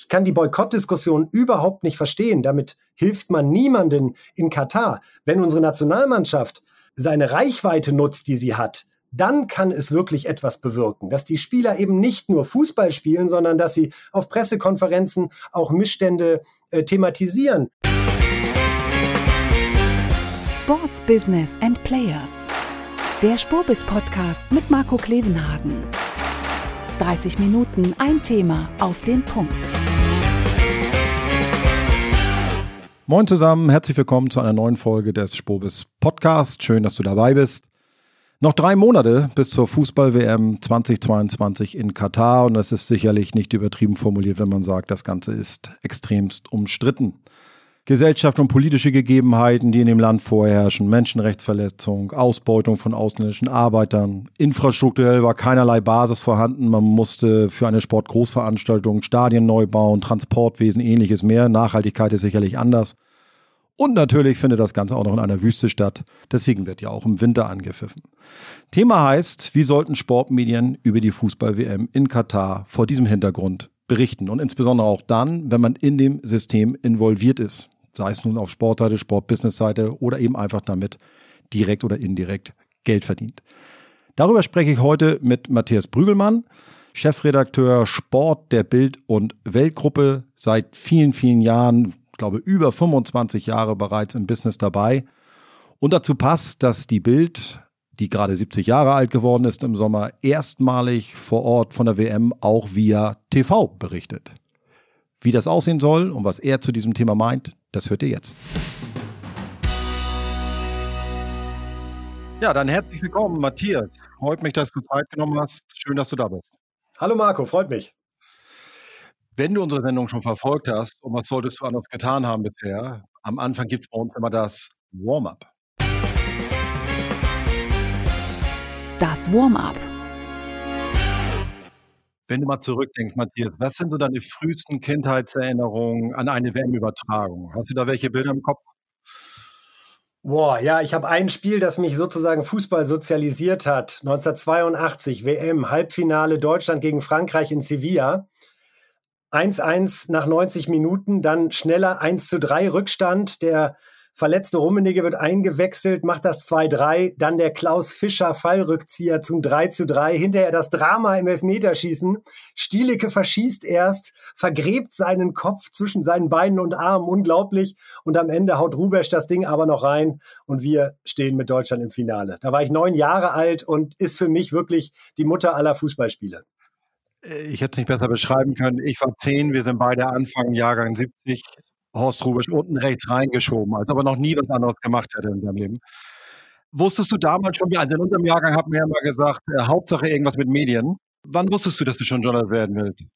Ich kann die Boykottdiskussion überhaupt nicht verstehen. Damit hilft man niemanden in Katar. Wenn unsere Nationalmannschaft seine Reichweite nutzt, die sie hat, dann kann es wirklich etwas bewirken, dass die Spieler eben nicht nur Fußball spielen, sondern dass sie auf Pressekonferenzen auch Missstände äh, thematisieren. Sports Business and Players. Der Spurbis Podcast mit Marco Klevenhagen. 30 Minuten ein Thema auf den Punkt. Moin zusammen, herzlich willkommen zu einer neuen Folge des Spobis Podcast. Schön, dass du dabei bist. Noch drei Monate bis zur Fußball-WM 2022 in Katar und das ist sicherlich nicht übertrieben formuliert, wenn man sagt, das Ganze ist extremst umstritten. Gesellschaft und politische Gegebenheiten, die in dem Land vorherrschen, Menschenrechtsverletzung, Ausbeutung von ausländischen Arbeitern. Infrastrukturell war keinerlei Basis vorhanden. Man musste für eine Sportgroßveranstaltung Stadien neu bauen, Transportwesen, ähnliches mehr. Nachhaltigkeit ist sicherlich anders. Und natürlich findet das Ganze auch noch in einer Wüste statt. Deswegen wird ja auch im Winter angepfiffen. Thema heißt, wie sollten Sportmedien über die Fußball-WM in Katar vor diesem Hintergrund berichten und insbesondere auch dann, wenn man in dem System involviert ist, sei es nun auf Sportseite, Sportbusinessseite oder eben einfach damit direkt oder indirekt Geld verdient. Darüber spreche ich heute mit Matthias Brügelmann, Chefredakteur Sport der Bild- und Weltgruppe, seit vielen, vielen Jahren, glaube über 25 Jahre bereits im Business dabei. Und dazu passt, dass die Bild die gerade 70 Jahre alt geworden ist im Sommer, erstmalig vor Ort von der WM auch via TV berichtet. Wie das aussehen soll und was er zu diesem Thema meint, das hört ihr jetzt. Ja, dann herzlich willkommen, Matthias. Freut mich, dass du Zeit genommen hast. Schön, dass du da bist. Hallo Marco, freut mich. Wenn du unsere Sendung schon verfolgt hast, und was solltest du anders getan haben bisher, am Anfang gibt es bei uns immer das Warm-up. Das Warm-up. Wenn du mal zurückdenkst, Matthias, was sind so deine frühesten Kindheitserinnerungen an eine WM-Übertragung? Hast du da welche Bilder im Kopf? Boah, ja, ich habe ein Spiel, das mich sozusagen Fußball sozialisiert hat. 1982 WM, Halbfinale Deutschland gegen Frankreich in Sevilla. 1-1 nach 90 Minuten, dann schneller 1 zu 3 Rückstand. Der Verletzte Rummenigge wird eingewechselt, macht das 2-3, dann der Klaus Fischer Fallrückzieher zum 3 zu 3, hinterher das Drama im Elfmeterschießen. Stielecke verschießt erst, vergräbt seinen Kopf zwischen seinen Beinen und Armen, unglaublich. Und am Ende haut Rubesch das Ding aber noch rein und wir stehen mit Deutschland im Finale. Da war ich neun Jahre alt und ist für mich wirklich die Mutter aller Fußballspiele. Ich hätte es nicht besser beschreiben können. Ich war zehn, wir sind beide Anfang Jahrgang 70. Horst Rubisch unten rechts reingeschoben, als ob er noch nie was anderes gemacht hätte in seinem Leben. Wusstest du damals schon, also in unserem Jahrgang haben wir ja mal gesagt, äh, Hauptsache irgendwas mit Medien. Wann wusstest du, dass du schon Journalist werden willst?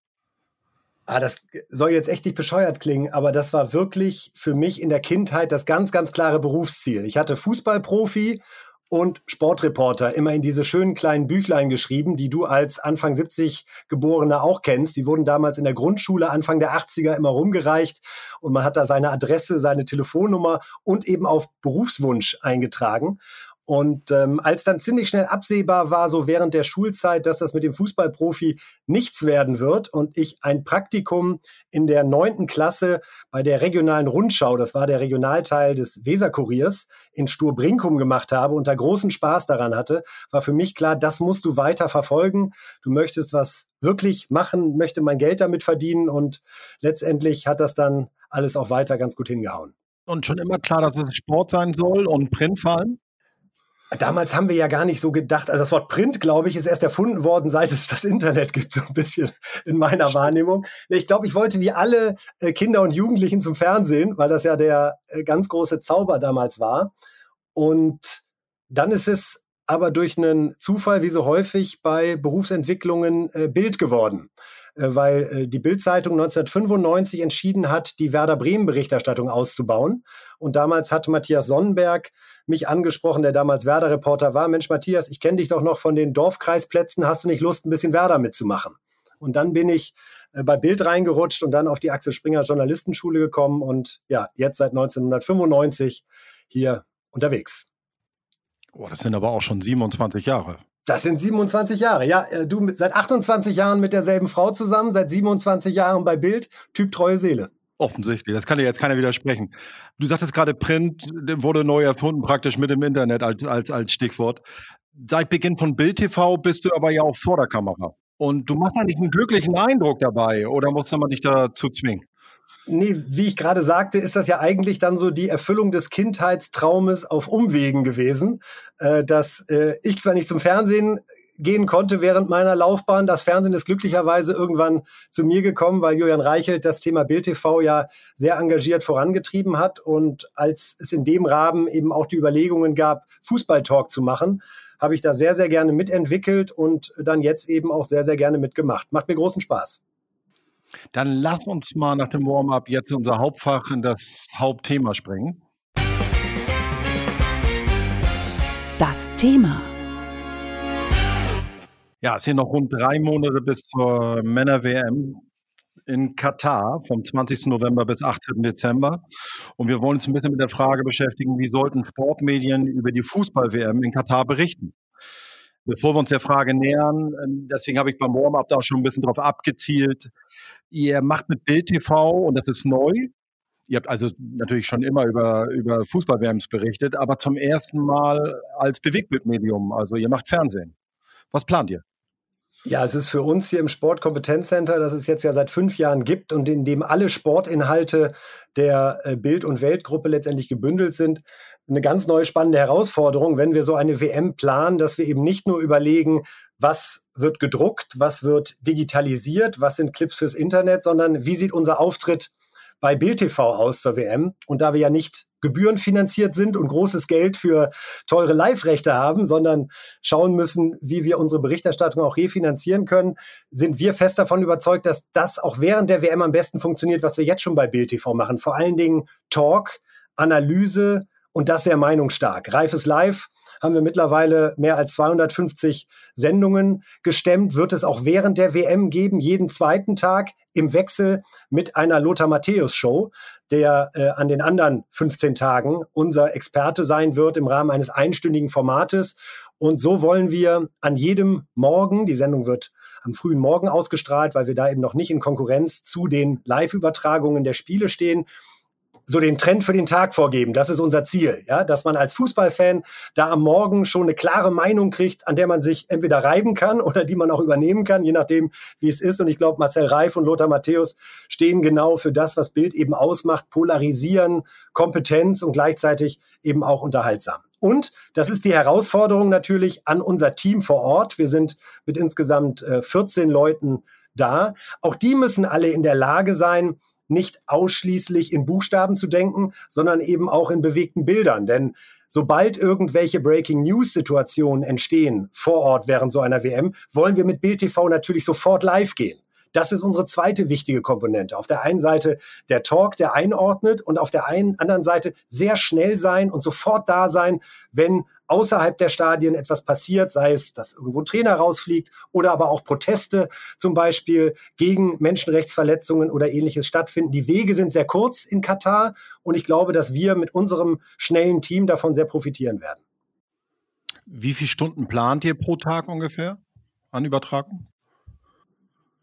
Ah, das soll jetzt echt nicht bescheuert klingen, aber das war wirklich für mich in der Kindheit das ganz, ganz klare Berufsziel. Ich hatte Fußballprofi und Sportreporter immer in diese schönen kleinen Büchlein geschrieben, die du als Anfang 70 Geborener auch kennst. Die wurden damals in der Grundschule Anfang der 80er immer rumgereicht und man hat da seine Adresse, seine Telefonnummer und eben auf Berufswunsch eingetragen. Und ähm, als dann ziemlich schnell absehbar war, so während der Schulzeit, dass das mit dem Fußballprofi nichts werden wird und ich ein Praktikum in der neunten Klasse bei der regionalen Rundschau, das war der Regionalteil des Weserkuriers, in Sturbrinkum gemacht habe und da großen Spaß daran hatte, war für mich klar, das musst du weiter verfolgen. Du möchtest was wirklich machen, möchte mein Geld damit verdienen und letztendlich hat das dann alles auch weiter ganz gut hingehauen. Und schon immer klar, dass es Sport sein soll und Print fallen? Damals haben wir ja gar nicht so gedacht, also das Wort Print, glaube ich, ist erst erfunden worden, seit es das Internet gibt, so ein bisschen in meiner Wahrnehmung. Ich glaube, ich wollte wie alle äh, Kinder und Jugendlichen zum Fernsehen, weil das ja der äh, ganz große Zauber damals war. Und dann ist es aber durch einen Zufall, wie so häufig bei Berufsentwicklungen, äh, Bild geworden. Äh, weil äh, die Bildzeitung 1995 entschieden hat, die Werder Bremen Berichterstattung auszubauen. Und damals hat Matthias Sonnenberg mich angesprochen, der damals Werder-Reporter war. Mensch, Matthias, ich kenne dich doch noch von den Dorfkreisplätzen. Hast du nicht Lust, ein bisschen Werder mitzumachen? Und dann bin ich äh, bei Bild reingerutscht und dann auf die Axel Springer Journalistenschule gekommen und ja, jetzt seit 1995 hier unterwegs. Oh, das sind aber auch schon 27 Jahre. Das sind 27 Jahre. Ja, äh, du seit 28 Jahren mit derselben Frau zusammen, seit 27 Jahren bei Bild, Typ treue Seele. Offensichtlich, das kann dir jetzt keiner widersprechen. Du sagtest gerade, Print wurde neu erfunden, praktisch mit dem Internet als, als, als Stichwort. Seit Beginn von Bild TV bist du aber ja auch vor der Kamera. Und du machst eigentlich einen glücklichen Eindruck dabei, oder musste man dich dazu zwingen? Nee, wie ich gerade sagte, ist das ja eigentlich dann so die Erfüllung des Kindheitstraumes auf Umwegen gewesen, äh, dass äh, ich zwar nicht zum Fernsehen gehen konnte während meiner Laufbahn. Das Fernsehen ist glücklicherweise irgendwann zu mir gekommen, weil Julian Reichelt das Thema Bild TV ja sehr engagiert vorangetrieben hat. Und als es in dem Rahmen eben auch die Überlegungen gab, Fußballtalk zu machen, habe ich da sehr, sehr gerne mitentwickelt und dann jetzt eben auch sehr, sehr gerne mitgemacht. Macht mir großen Spaß. Dann lass uns mal nach dem Warm-up jetzt unser Hauptfach in das Hauptthema springen. Das Thema. Ja, es sind noch rund drei Monate bis zur Männer-WM in Katar vom 20. November bis 18. Dezember. Und wir wollen uns ein bisschen mit der Frage beschäftigen, wie sollten Sportmedien über die Fußball-WM in Katar berichten? Bevor wir uns der Frage nähern, ähm, deswegen habe ich beim Warm-up da auch schon ein bisschen drauf abgezielt. Ihr macht mit Bild TV, und das ist neu, Ihr habt also natürlich schon immer über, über Fußball-WMs berichtet, aber zum ersten Mal als Bewegtbildmedium. Also ihr macht Fernsehen. Was plant ihr? Ja, es ist für uns hier im Sportkompetenzcenter, das es jetzt ja seit fünf Jahren gibt und in dem alle Sportinhalte der äh, Bild- und Weltgruppe letztendlich gebündelt sind, eine ganz neue spannende Herausforderung, wenn wir so eine WM planen, dass wir eben nicht nur überlegen, was wird gedruckt, was wird digitalisiert, was sind Clips fürs Internet, sondern wie sieht unser Auftritt bei Bild TV aus zur WM. Und da wir ja nicht gebührenfinanziert sind und großes Geld für teure Live-Rechte haben, sondern schauen müssen, wie wir unsere Berichterstattung auch refinanzieren können, sind wir fest davon überzeugt, dass das auch während der WM am besten funktioniert, was wir jetzt schon bei Bild TV machen. Vor allen Dingen Talk, Analyse und das sehr meinungsstark. Reifes Live haben wir mittlerweile mehr als 250 Sendungen gestemmt. Wird es auch während der WM geben, jeden zweiten Tag im Wechsel mit einer Lothar Matthäus Show, der äh, an den anderen 15 Tagen unser Experte sein wird im Rahmen eines einstündigen Formates. Und so wollen wir an jedem Morgen, die Sendung wird am frühen Morgen ausgestrahlt, weil wir da eben noch nicht in Konkurrenz zu den Live-Übertragungen der Spiele stehen, so den Trend für den Tag vorgeben. Das ist unser Ziel, ja, dass man als Fußballfan da am Morgen schon eine klare Meinung kriegt, an der man sich entweder reiben kann oder die man auch übernehmen kann, je nachdem, wie es ist. Und ich glaube, Marcel Reif und Lothar Matthäus stehen genau für das, was Bild eben ausmacht, polarisieren, Kompetenz und gleichzeitig eben auch unterhaltsam. Und das ist die Herausforderung natürlich an unser Team vor Ort. Wir sind mit insgesamt 14 äh, Leuten da. Auch die müssen alle in der Lage sein, nicht ausschließlich in Buchstaben zu denken, sondern eben auch in bewegten Bildern. Denn sobald irgendwelche Breaking News Situationen entstehen vor Ort während so einer WM, wollen wir mit Bild TV natürlich sofort live gehen. Das ist unsere zweite wichtige Komponente. Auf der einen Seite der Talk, der einordnet und auf der einen, anderen Seite sehr schnell sein und sofort da sein, wenn außerhalb der Stadien etwas passiert, sei es, dass irgendwo ein Trainer rausfliegt oder aber auch Proteste zum Beispiel gegen Menschenrechtsverletzungen oder ähnliches stattfinden. Die Wege sind sehr kurz in Katar und ich glaube, dass wir mit unserem schnellen Team davon sehr profitieren werden. Wie viele Stunden plant ihr pro Tag ungefähr an Übertragung?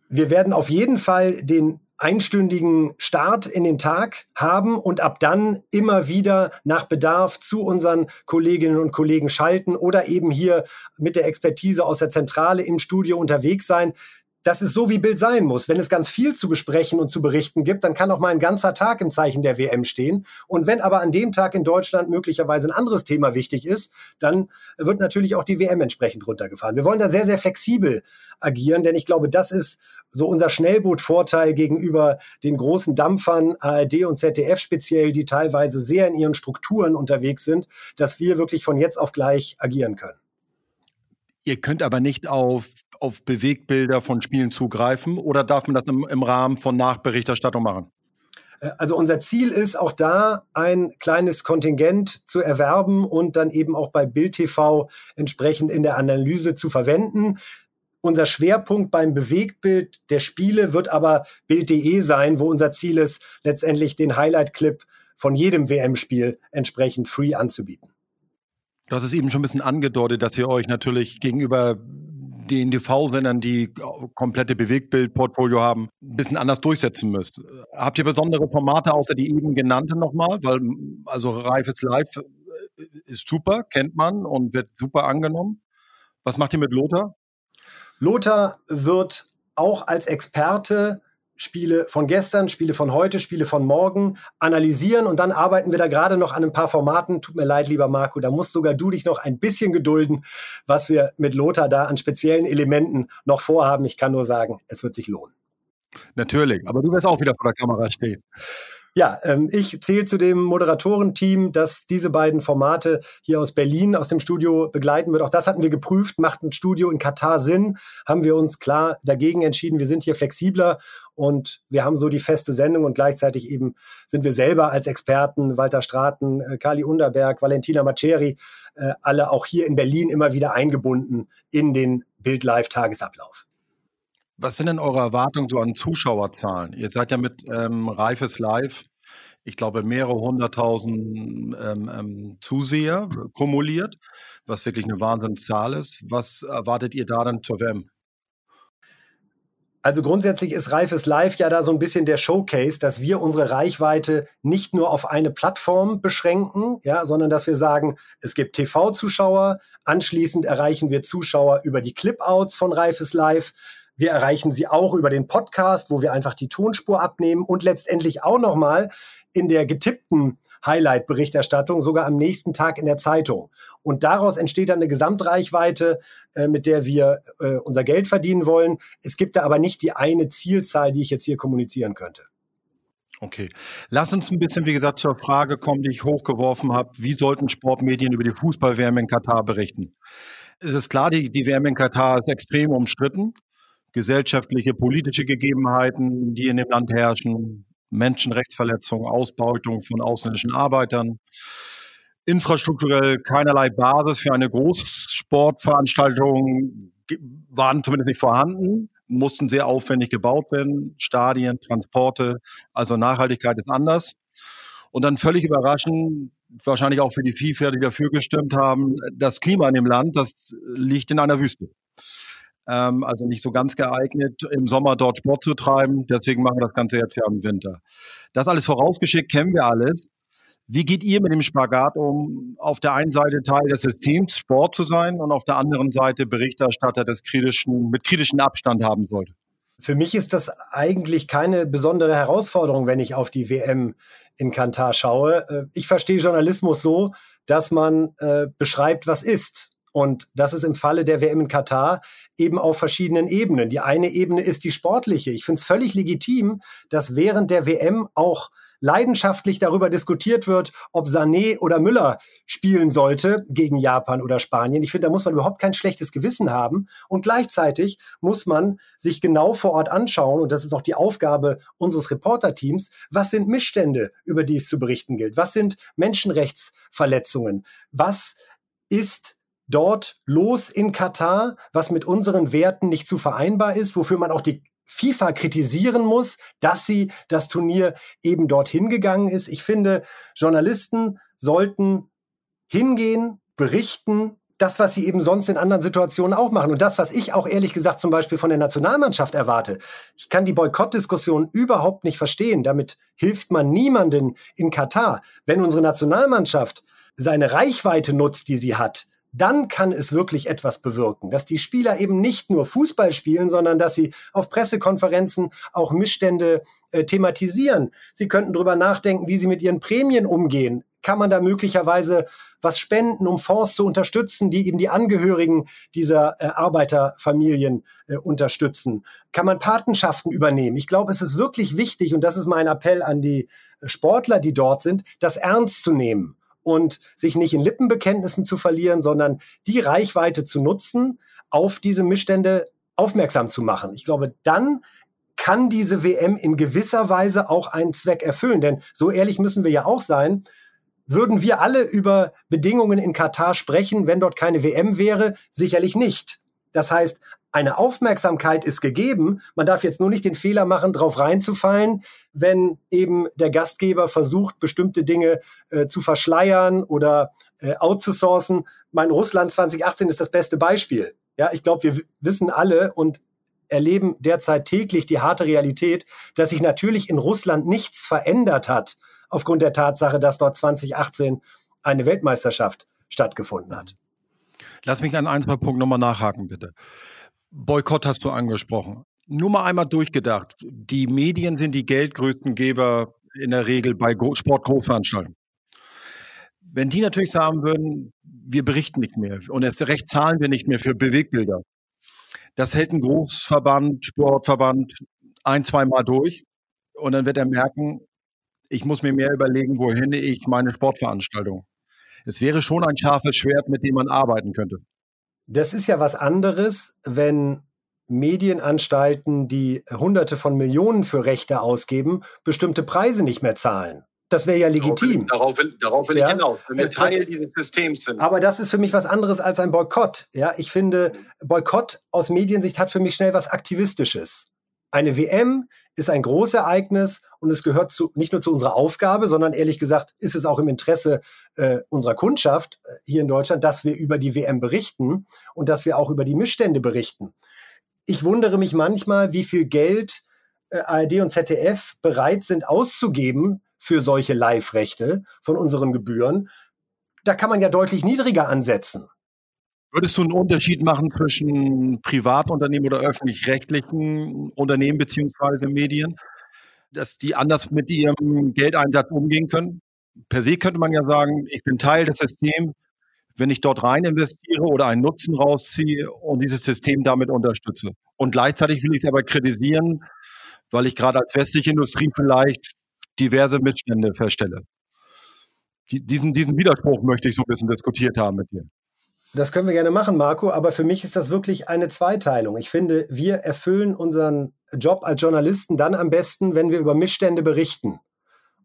Wir werden auf jeden Fall den einstündigen Start in den Tag haben und ab dann immer wieder nach Bedarf zu unseren Kolleginnen und Kollegen schalten oder eben hier mit der Expertise aus der Zentrale im Studio unterwegs sein das ist so, wie Bild sein muss. Wenn es ganz viel zu besprechen und zu berichten gibt, dann kann auch mal ein ganzer Tag im Zeichen der WM stehen. Und wenn aber an dem Tag in Deutschland möglicherweise ein anderes Thema wichtig ist, dann wird natürlich auch die WM entsprechend runtergefahren. Wir wollen da sehr, sehr flexibel agieren, denn ich glaube, das ist so unser Schnellbootvorteil gegenüber den großen Dampfern, ARD und ZDF speziell, die teilweise sehr in ihren Strukturen unterwegs sind, dass wir wirklich von jetzt auf gleich agieren können. Ihr könnt aber nicht auf, auf Bewegbilder von Spielen zugreifen oder darf man das im, im Rahmen von Nachberichterstattung machen? Äh, also unser Ziel ist auch da ein kleines Kontingent zu erwerben und dann eben auch bei Bild TV entsprechend in der Analyse zu verwenden. Unser Schwerpunkt beim Bewegtbild der Spiele wird aber Bild.de sein, wo unser Ziel ist, letztendlich den Highlight-Clip von jedem WM-Spiel entsprechend free anzubieten. Du hast es eben schon ein bisschen angedeutet, dass ihr euch natürlich gegenüber den TV-Sendern, die komplette Bewegtbild-Portfolio haben, ein bisschen anders durchsetzen müsst. Habt ihr besondere Formate außer die eben genannten nochmal? Weil, also Reifes Live äh, ist super, kennt man und wird super angenommen. Was macht ihr mit Lothar? Lothar wird auch als Experte Spiele von gestern, Spiele von heute, Spiele von morgen analysieren und dann arbeiten wir da gerade noch an ein paar Formaten. Tut mir leid, lieber Marco, da musst sogar du dich noch ein bisschen gedulden, was wir mit Lothar da an speziellen Elementen noch vorhaben. Ich kann nur sagen, es wird sich lohnen. Natürlich, aber du wirst auch wieder vor der Kamera stehen. Ja, ähm, ich zähle zu dem Moderatorenteam, das diese beiden Formate hier aus Berlin aus dem Studio begleiten wird. Auch das hatten wir geprüft. Macht ein Studio in Katar Sinn? Haben wir uns klar dagegen entschieden. Wir sind hier flexibler und wir haben so die feste Sendung und gleichzeitig eben sind wir selber als Experten, Walter Straten, äh, Kali Underberg, Valentina Maceri, äh, alle auch hier in Berlin immer wieder eingebunden in den Bild-Live-Tagesablauf. Was sind denn eure Erwartungen so an Zuschauerzahlen? Ihr seid ja mit ähm, Reifes Live, ich glaube, mehrere hunderttausend ähm, ähm, Zuseher kumuliert, was wirklich eine Wahnsinnszahl ist. Was erwartet ihr da dann zur WM? Also grundsätzlich ist Reifes Live ja da so ein bisschen der Showcase, dass wir unsere Reichweite nicht nur auf eine Plattform beschränken, ja, sondern dass wir sagen, es gibt TV-Zuschauer, anschließend erreichen wir Zuschauer über die Clip-Outs von Reifes Live, wir erreichen sie auch über den Podcast, wo wir einfach die Tonspur abnehmen und letztendlich auch nochmal in der getippten Highlight-Berichterstattung, sogar am nächsten Tag in der Zeitung. Und daraus entsteht dann eine Gesamtreichweite, äh, mit der wir äh, unser Geld verdienen wollen. Es gibt da aber nicht die eine Zielzahl, die ich jetzt hier kommunizieren könnte. Okay. Lass uns ein bisschen, wie gesagt, zur Frage kommen, die ich hochgeworfen habe. Wie sollten Sportmedien über die Fußballwärme in Katar berichten? Es ist klar, die, die Wärme in Katar ist extrem umstritten gesellschaftliche, politische Gegebenheiten, die in dem Land herrschen, Menschenrechtsverletzungen, Ausbeutung von ausländischen Arbeitern, infrastrukturell keinerlei Basis für eine Großsportveranstaltung waren zumindest nicht vorhanden, mussten sehr aufwendig gebaut werden, Stadien, Transporte, also Nachhaltigkeit ist anders. Und dann völlig überraschend, wahrscheinlich auch für die FIFA, die dafür gestimmt haben, das Klima in dem Land, das liegt in einer Wüste ähm, also nicht so ganz geeignet, im Sommer dort Sport zu treiben. Deswegen machen wir das Ganze jetzt ja im Winter. Das alles vorausgeschickt kennen wir alles. Wie geht ihr mit dem Spagat um, auf der einen Seite Teil des Systems Sport zu sein und auf der anderen Seite Berichterstatter des kritischen, mit kritischem Abstand haben sollte? Für mich ist das eigentlich keine besondere Herausforderung, wenn ich auf die WM in Katar schaue. Äh, ich verstehe Journalismus so, dass man äh, beschreibt, was ist. Und das ist im Falle der WM in Katar eben auf verschiedenen Ebenen. Die eine Ebene ist die sportliche. Ich finde es völlig legitim, dass während der WM auch leidenschaftlich darüber diskutiert wird, ob Sané oder Müller spielen sollte gegen Japan oder Spanien. Ich finde, da muss man überhaupt kein schlechtes Gewissen haben. Und gleichzeitig muss man sich genau vor Ort anschauen, und das ist auch die Aufgabe unseres Reporterteams, was sind Missstände, über die es zu berichten gilt? Was sind Menschenrechtsverletzungen? Was ist dort los in Katar, was mit unseren Werten nicht zu vereinbar ist, wofür man auch die FIFA kritisieren muss, dass sie das Turnier eben dorthin gegangen ist. Ich finde, Journalisten sollten hingehen, berichten, das, was sie eben sonst in anderen Situationen auch machen. Und das, was ich auch ehrlich gesagt zum Beispiel von der Nationalmannschaft erwarte. Ich kann die Boykottdiskussion überhaupt nicht verstehen. Damit hilft man niemanden in Katar. Wenn unsere Nationalmannschaft seine Reichweite nutzt, die sie hat, dann kann es wirklich etwas bewirken, dass die Spieler eben nicht nur Fußball spielen, sondern dass sie auf Pressekonferenzen auch Missstände äh, thematisieren. Sie könnten darüber nachdenken, wie sie mit ihren Prämien umgehen. Kann man da möglicherweise was spenden, um Fonds zu unterstützen, die eben die Angehörigen dieser äh, Arbeiterfamilien äh, unterstützen? Kann man Patenschaften übernehmen? Ich glaube, es ist wirklich wichtig, und das ist mein Appell an die äh, Sportler, die dort sind, das ernst zu nehmen und sich nicht in Lippenbekenntnissen zu verlieren, sondern die Reichweite zu nutzen, auf diese Missstände aufmerksam zu machen. Ich glaube, dann kann diese WM in gewisser Weise auch einen Zweck erfüllen. Denn so ehrlich müssen wir ja auch sein, würden wir alle über Bedingungen in Katar sprechen, wenn dort keine WM wäre? Sicherlich nicht. Das heißt, eine Aufmerksamkeit ist gegeben. Man darf jetzt nur nicht den Fehler machen, drauf reinzufallen, wenn eben der Gastgeber versucht, bestimmte Dinge äh, zu verschleiern oder äh, outzusourcen, mein Russland 2018 ist das beste Beispiel. Ja, ich glaube, wir wissen alle und erleben derzeit täglich die harte Realität, dass sich natürlich in Russland nichts verändert hat aufgrund der Tatsache, dass dort 2018 eine Weltmeisterschaft stattgefunden hat. Lass mich an ein, zwei Punkten nochmal nachhaken, bitte. Boykott hast du angesprochen. Nur mal einmal durchgedacht. Die Medien sind die geldgrößten Geber in der Regel bei Sportgroßveranstaltungen. Wenn die natürlich sagen würden, wir berichten nicht mehr und erst recht zahlen wir nicht mehr für Bewegbilder, das hält ein Großverband, Sportverband ein, zweimal durch und dann wird er merken, ich muss mir mehr überlegen, wohin ich meine Sportveranstaltung. Es wäre schon ein scharfes Schwert, mit dem man arbeiten könnte. Das ist ja was anderes, wenn Medienanstalten, die Hunderte von Millionen für Rechte ausgeben, bestimmte Preise nicht mehr zahlen. Das wäre ja legitim. Darauf will, darauf will, ja? ich hinaus, wenn wir das, Teil dieses Systems sind. Aber das ist für mich was anderes als ein Boykott. Ja, ich finde, Boykott aus Mediensicht hat für mich schnell was Aktivistisches. Eine WM ist ein Großereignis und es gehört zu, nicht nur zu unserer Aufgabe, sondern ehrlich gesagt ist es auch im Interesse äh, unserer Kundschaft äh, hier in Deutschland, dass wir über die WM berichten und dass wir auch über die Missstände berichten. Ich wundere mich manchmal, wie viel Geld äh, ARD und ZDF bereit sind auszugeben für solche Live-Rechte von unseren Gebühren. Da kann man ja deutlich niedriger ansetzen. Würdest du einen Unterschied machen zwischen Privatunternehmen oder öffentlich-rechtlichen Unternehmen beziehungsweise Medien, dass die anders mit ihrem Geldeinsatz umgehen können? Per se könnte man ja sagen, ich bin Teil des Systems, wenn ich dort rein investiere oder einen Nutzen rausziehe und dieses System damit unterstütze. Und gleichzeitig will ich es aber kritisieren, weil ich gerade als westliche Industrie vielleicht diverse Missstände feststelle. Diesen, diesen Widerspruch möchte ich so ein bisschen diskutiert haben mit dir. Das können wir gerne machen, Marco, aber für mich ist das wirklich eine Zweiteilung. Ich finde, wir erfüllen unseren Job als Journalisten dann am besten, wenn wir über Missstände berichten.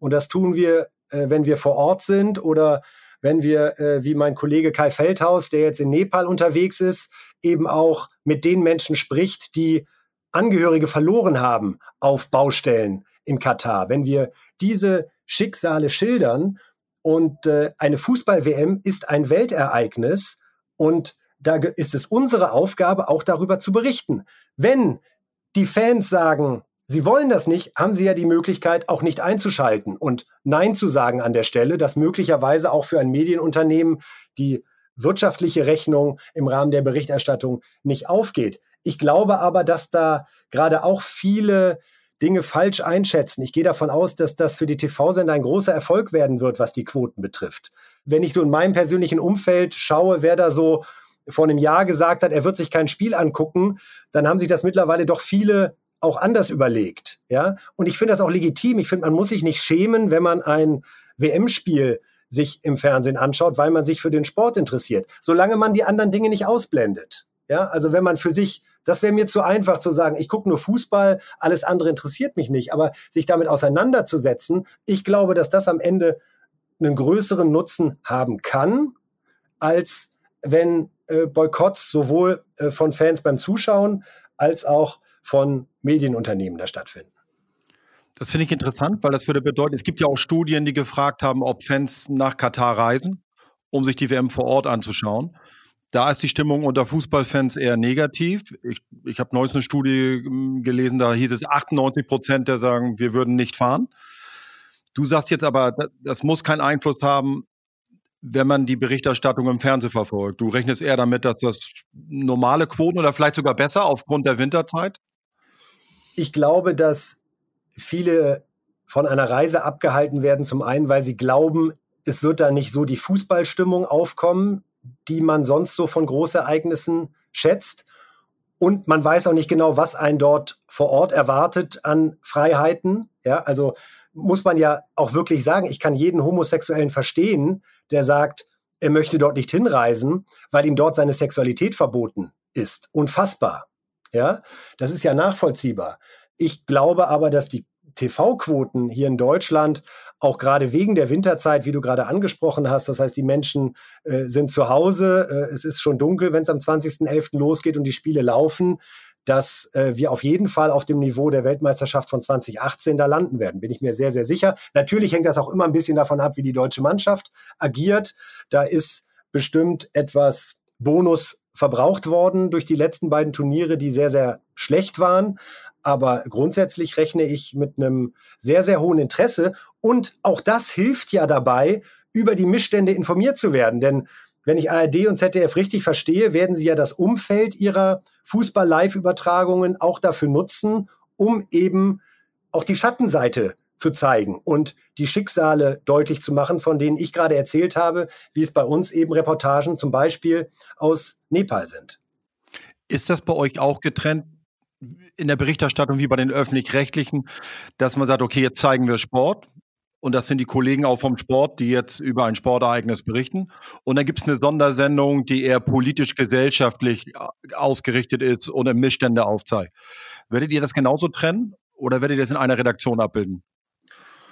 Und das tun wir, äh, wenn wir vor Ort sind oder wenn wir, äh, wie mein Kollege Kai Feldhaus, der jetzt in Nepal unterwegs ist, eben auch mit den Menschen spricht, die Angehörige verloren haben auf Baustellen in Katar. Wenn wir diese Schicksale schildern und äh, eine Fußball-WM ist ein Weltereignis und da ist es unsere Aufgabe, auch darüber zu berichten. Wenn die Fans sagen, sie wollen das nicht, haben sie ja die Möglichkeit, auch nicht einzuschalten und Nein zu sagen an der Stelle, dass möglicherweise auch für ein Medienunternehmen die wirtschaftliche Rechnung im Rahmen der Berichterstattung nicht aufgeht. Ich glaube aber, dass da gerade auch viele Dinge falsch einschätzen. Ich gehe davon aus, dass das für die TV-Sender ein großer Erfolg werden wird, was die Quoten betrifft. Wenn ich so in meinem persönlichen Umfeld schaue, wer da so vor einem Jahr gesagt hat, er wird sich kein Spiel angucken, dann haben sich das mittlerweile doch viele auch anders überlegt. Ja, und ich finde das auch legitim. Ich finde, man muss sich nicht schämen, wenn man ein WM-Spiel sich im Fernsehen anschaut, weil man sich für den Sport interessiert, solange man die anderen Dinge nicht ausblendet. Ja, also wenn man für sich das wäre mir zu einfach zu sagen, ich gucke nur Fußball, alles andere interessiert mich nicht. Aber sich damit auseinanderzusetzen, ich glaube, dass das am Ende einen größeren Nutzen haben kann, als wenn äh, Boykotts sowohl äh, von Fans beim Zuschauen als auch von Medienunternehmen da stattfinden. Das finde ich interessant, weil das würde bedeuten, es gibt ja auch Studien, die gefragt haben, ob Fans nach Katar reisen, um sich die WM vor Ort anzuschauen. Da ist die Stimmung unter Fußballfans eher negativ. Ich, ich habe neulich eine Studie hm, gelesen, da hieß es 98 Prozent, der sagen, wir würden nicht fahren. Du sagst jetzt aber, das muss keinen Einfluss haben, wenn man die Berichterstattung im Fernsehen verfolgt. Du rechnest eher damit, dass das normale Quoten oder vielleicht sogar besser aufgrund der Winterzeit? Ich glaube, dass viele von einer Reise abgehalten werden, zum einen, weil sie glauben, es wird da nicht so die Fußballstimmung aufkommen, die man sonst so von Großereignissen schätzt. Und man weiß auch nicht genau, was einen dort vor Ort erwartet an Freiheiten. Ja, also muss man ja auch wirklich sagen, ich kann jeden Homosexuellen verstehen, der sagt, er möchte dort nicht hinreisen, weil ihm dort seine Sexualität verboten ist. Unfassbar. Ja, das ist ja nachvollziehbar. Ich glaube aber, dass die TV-Quoten hier in Deutschland auch gerade wegen der Winterzeit, wie du gerade angesprochen hast. Das heißt, die Menschen äh, sind zu Hause, äh, es ist schon dunkel, wenn es am 20.11. losgeht und die Spiele laufen, dass äh, wir auf jeden Fall auf dem Niveau der Weltmeisterschaft von 2018 da landen werden, bin ich mir sehr, sehr sicher. Natürlich hängt das auch immer ein bisschen davon ab, wie die deutsche Mannschaft agiert. Da ist bestimmt etwas Bonus verbraucht worden durch die letzten beiden Turniere, die sehr, sehr schlecht waren. Aber grundsätzlich rechne ich mit einem sehr, sehr hohen Interesse. Und auch das hilft ja dabei, über die Missstände informiert zu werden. Denn wenn ich ARD und ZDF richtig verstehe, werden sie ja das Umfeld ihrer Fußball-Live-Übertragungen auch dafür nutzen, um eben auch die Schattenseite zu zeigen und die Schicksale deutlich zu machen, von denen ich gerade erzählt habe, wie es bei uns eben Reportagen zum Beispiel aus Nepal sind. Ist das bei euch auch getrennt in der Berichterstattung wie bei den öffentlich-rechtlichen, dass man sagt, okay, jetzt zeigen wir Sport und das sind die Kollegen auch vom Sport, die jetzt über ein Sportereignis berichten. Und dann gibt es eine Sondersendung, die eher politisch-gesellschaftlich ausgerichtet ist und Missstände aufzeigt. Werdet ihr das genauso trennen oder werdet ihr das in einer Redaktion abbilden?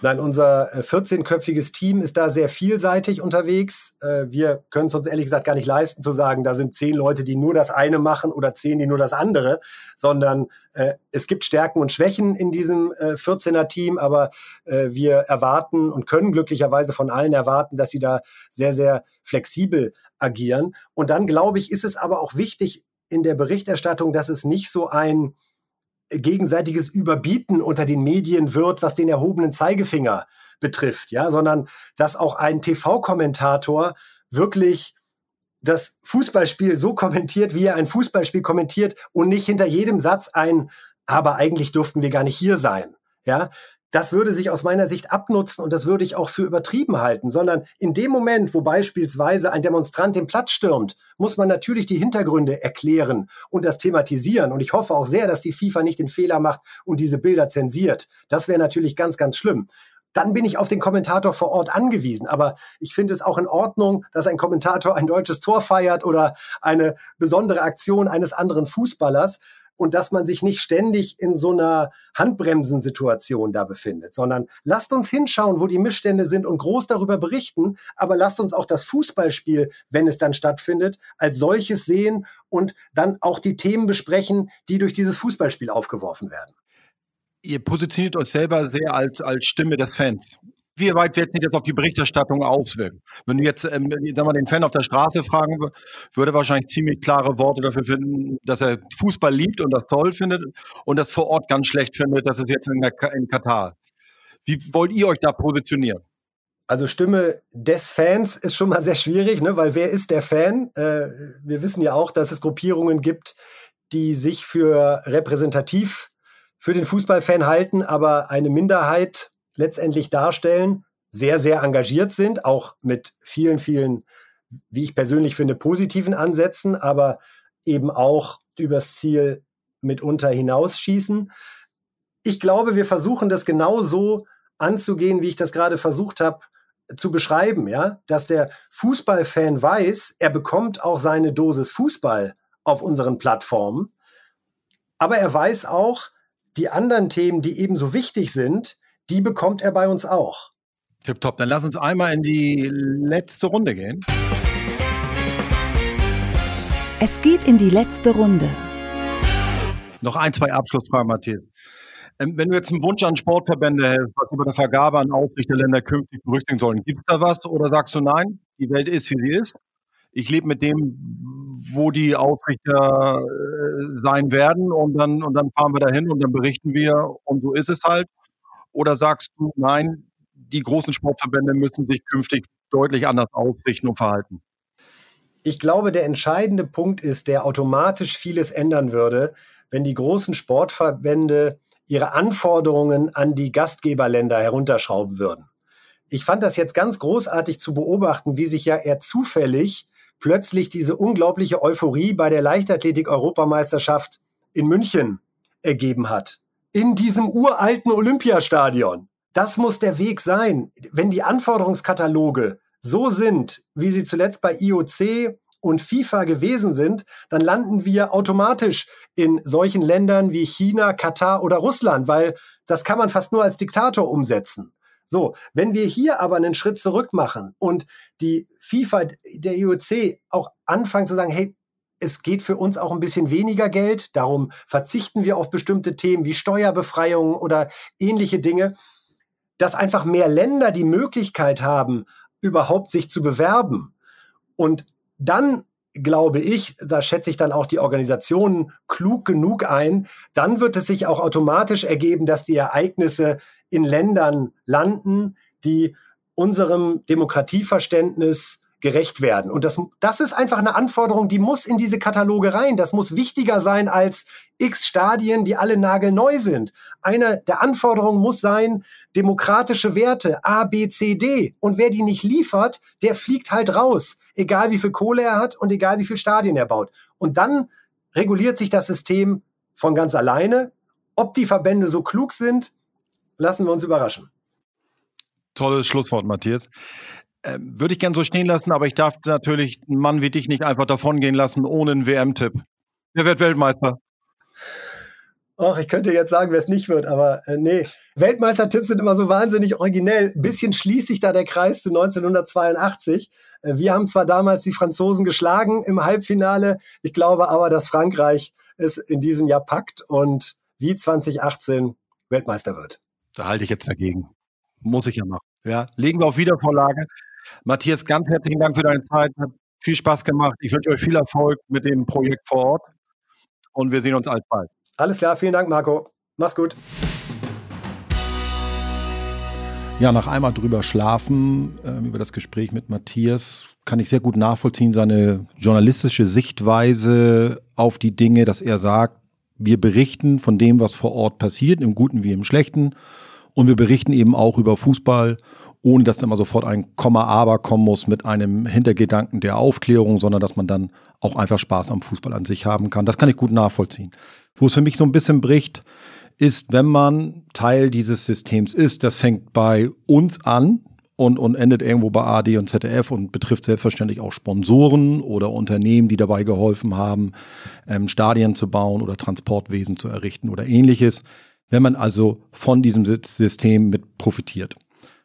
Nein, unser 14-köpfiges äh, Team ist da sehr vielseitig unterwegs. Äh, wir können es uns ehrlich gesagt gar nicht leisten zu sagen, da sind zehn Leute, die nur das eine machen oder zehn, die nur das andere, sondern äh, es gibt Stärken und Schwächen in diesem 14er-Team, aber wir erwarten und können glücklicherweise von allen erwarten, dass sie da sehr, sehr flexibel agieren. Und dann, glaube ich, ist es aber auch wichtig in der Berichterstattung, dass es nicht so ein gegenseitiges Überbieten unter den Medien wird, was den erhobenen Zeigefinger betrifft, ja, sondern dass auch ein TV-Kommentator wirklich das Fußballspiel so kommentiert, wie er ein Fußballspiel kommentiert und nicht hinter jedem Satz ein, aber eigentlich durften wir gar nicht hier sein. Ja, das würde sich aus meiner Sicht abnutzen und das würde ich auch für übertrieben halten, sondern in dem Moment, wo beispielsweise ein Demonstrant den Platz stürmt, muss man natürlich die Hintergründe erklären und das thematisieren. Und ich hoffe auch sehr, dass die FIFA nicht den Fehler macht und diese Bilder zensiert. Das wäre natürlich ganz, ganz schlimm dann bin ich auf den Kommentator vor Ort angewiesen. Aber ich finde es auch in Ordnung, dass ein Kommentator ein deutsches Tor feiert oder eine besondere Aktion eines anderen Fußballers und dass man sich nicht ständig in so einer Handbremsensituation da befindet, sondern lasst uns hinschauen, wo die Missstände sind und groß darüber berichten, aber lasst uns auch das Fußballspiel, wenn es dann stattfindet, als solches sehen und dann auch die Themen besprechen, die durch dieses Fußballspiel aufgeworfen werden. Ihr positioniert euch selber sehr als, als Stimme des Fans. Wie weit wird sich das auf die Berichterstattung auswirken? Wenn du jetzt ähm, sag mal, den Fan auf der Straße fragen würde wahrscheinlich ziemlich klare Worte dafür finden, dass er Fußball liebt und das toll findet und das vor Ort ganz schlecht findet, dass es jetzt in, der, in Katar. Wie wollt ihr euch da positionieren? Also Stimme des Fans ist schon mal sehr schwierig, ne? weil wer ist der Fan? Äh, wir wissen ja auch, dass es Gruppierungen gibt, die sich für repräsentativ für den Fußballfan halten, aber eine Minderheit letztendlich darstellen, sehr, sehr engagiert sind, auch mit vielen, vielen, wie ich persönlich finde, positiven Ansätzen, aber eben auch übers Ziel mitunter hinausschießen. Ich glaube, wir versuchen das genauso anzugehen, wie ich das gerade versucht habe zu beschreiben, ja, dass der Fußballfan weiß, er bekommt auch seine Dosis Fußball auf unseren Plattformen, aber er weiß auch, die anderen Themen, die ebenso wichtig sind, die bekommt er bei uns auch. Tipptopp, dann lass uns einmal in die letzte Runde gehen. Es geht in die letzte Runde. Noch ein, zwei Abschlussfragen, Matthias. Ähm, wenn du jetzt einen Wunsch an Sportverbände hältst, was über eine Vergabe an Ausrichterländer künftig berücksichtigen sollen, gibt es da was oder sagst du nein, die Welt ist, wie sie ist? Ich lebe mit dem, wo die Ausrichter äh, sein werden und dann, und dann fahren wir dahin und dann berichten wir und so ist es halt. Oder sagst du, nein, die großen Sportverbände müssen sich künftig deutlich anders ausrichten und verhalten? Ich glaube, der entscheidende Punkt ist, der automatisch vieles ändern würde, wenn die großen Sportverbände ihre Anforderungen an die Gastgeberländer herunterschrauben würden. Ich fand das jetzt ganz großartig zu beobachten, wie sich ja eher zufällig plötzlich diese unglaubliche Euphorie bei der Leichtathletik-Europameisterschaft in München ergeben hat in diesem uralten Olympiastadion. Das muss der Weg sein. Wenn die Anforderungskataloge so sind, wie sie zuletzt bei IOC und FIFA gewesen sind, dann landen wir automatisch in solchen Ländern wie China, Katar oder Russland, weil das kann man fast nur als Diktator umsetzen. So, wenn wir hier aber einen Schritt zurück machen und die FIFA, der IOC auch anfangen zu sagen, hey, es geht für uns auch ein bisschen weniger Geld. Darum verzichten wir auf bestimmte Themen wie Steuerbefreiungen oder ähnliche Dinge, dass einfach mehr Länder die Möglichkeit haben, überhaupt sich zu bewerben Und dann glaube ich, da schätze ich dann auch die Organisationen klug genug ein, dann wird es sich auch automatisch ergeben, dass die Ereignisse in Ländern landen, die unserem Demokratieverständnis gerecht werden. Und das, das ist einfach eine Anforderung, die muss in diese Kataloge rein. Das muss wichtiger sein als x Stadien, die alle nagelneu sind. Eine der Anforderungen muss sein, demokratische Werte, A, B, C, D. Und wer die nicht liefert, der fliegt halt raus. Egal wie viel Kohle er hat und egal wie viel Stadien er baut. Und dann reguliert sich das System von ganz alleine. Ob die Verbände so klug sind, lassen wir uns überraschen. Tolles Schlusswort, Matthias. Ähm, Würde ich gern so stehen lassen, aber ich darf natürlich einen Mann wie dich nicht einfach davongehen lassen ohne einen WM-Tipp. Wer wird Weltmeister? Ach, ich könnte jetzt sagen, wer es nicht wird, aber äh, nee. Weltmeistertipps sind immer so wahnsinnig originell. Ein bisschen schließt sich da der Kreis zu 1982. Äh, wir haben zwar damals die Franzosen geschlagen im Halbfinale, ich glaube aber, dass Frankreich es in diesem Jahr packt und wie 2018 Weltmeister wird. Da halte ich jetzt dagegen. Muss ich ja machen. Ja, legen wir auf Wiedervorlage. Matthias, ganz herzlichen Dank für deine Zeit. Hat viel Spaß gemacht. Ich wünsche euch viel Erfolg mit dem Projekt vor Ort und wir sehen uns alsbald. Alles klar, vielen Dank, Marco. Mach's gut. Ja, nach einmal drüber schlafen äh, über das Gespräch mit Matthias kann ich sehr gut nachvollziehen, seine journalistische Sichtweise auf die Dinge, dass er sagt, wir berichten von dem, was vor Ort passiert, im Guten wie im Schlechten. Und wir berichten eben auch über Fußball ohne dass immer sofort ein Komma aber kommen muss mit einem Hintergedanken der Aufklärung, sondern dass man dann auch einfach Spaß am Fußball an sich haben kann. Das kann ich gut nachvollziehen. Wo es für mich so ein bisschen bricht, ist, wenn man Teil dieses Systems ist, das fängt bei uns an und, und endet irgendwo bei AD und ZDF und betrifft selbstverständlich auch Sponsoren oder Unternehmen, die dabei geholfen haben, ähm, Stadien zu bauen oder Transportwesen zu errichten oder ähnliches. Wenn man also von diesem System mit profitiert.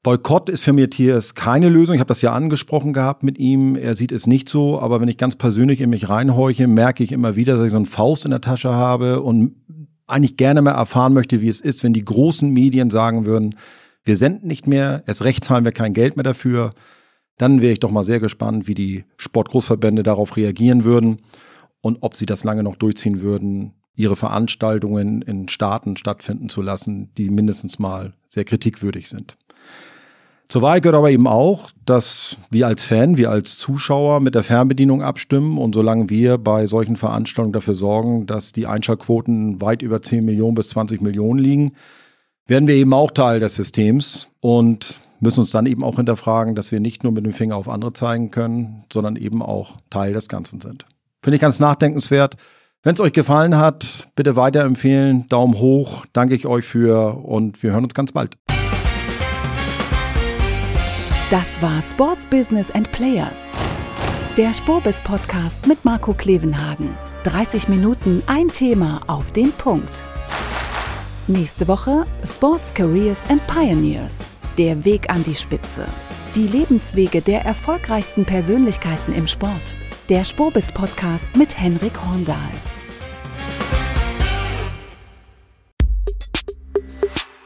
Boykott ist für Matthias keine Lösung. Ich habe das ja angesprochen gehabt mit ihm. Er sieht es nicht so, aber wenn ich ganz persönlich in mich reinhorche, merke ich immer wieder, dass ich so einen Faust in der Tasche habe und eigentlich gerne mal erfahren möchte, wie es ist, wenn die großen Medien sagen würden, wir senden nicht mehr, erst recht zahlen wir kein Geld mehr dafür. Dann wäre ich doch mal sehr gespannt, wie die Sportgroßverbände darauf reagieren würden und ob sie das lange noch durchziehen würden, ihre Veranstaltungen in Staaten stattfinden zu lassen, die mindestens mal sehr kritikwürdig sind. Zur Wahrheit gehört aber eben auch, dass wir als Fan, wir als Zuschauer mit der Fernbedienung abstimmen und solange wir bei solchen Veranstaltungen dafür sorgen, dass die Einschaltquoten weit über 10 Millionen bis 20 Millionen liegen, werden wir eben auch Teil des Systems und müssen uns dann eben auch hinterfragen, dass wir nicht nur mit dem Finger auf andere zeigen können, sondern eben auch Teil des Ganzen sind. Finde ich ganz nachdenkenswert. Wenn es euch gefallen hat, bitte weiterempfehlen, Daumen hoch, danke ich euch für und wir hören uns ganz bald. Das war Sports Business and Players. Der Spobis Podcast mit Marco Klevenhagen. 30 Minuten ein Thema auf den Punkt. Nächste Woche Sports Careers and Pioneers. Der Weg an die Spitze. Die Lebenswege der erfolgreichsten Persönlichkeiten im Sport. Der Spobis Podcast mit Henrik Horndahl.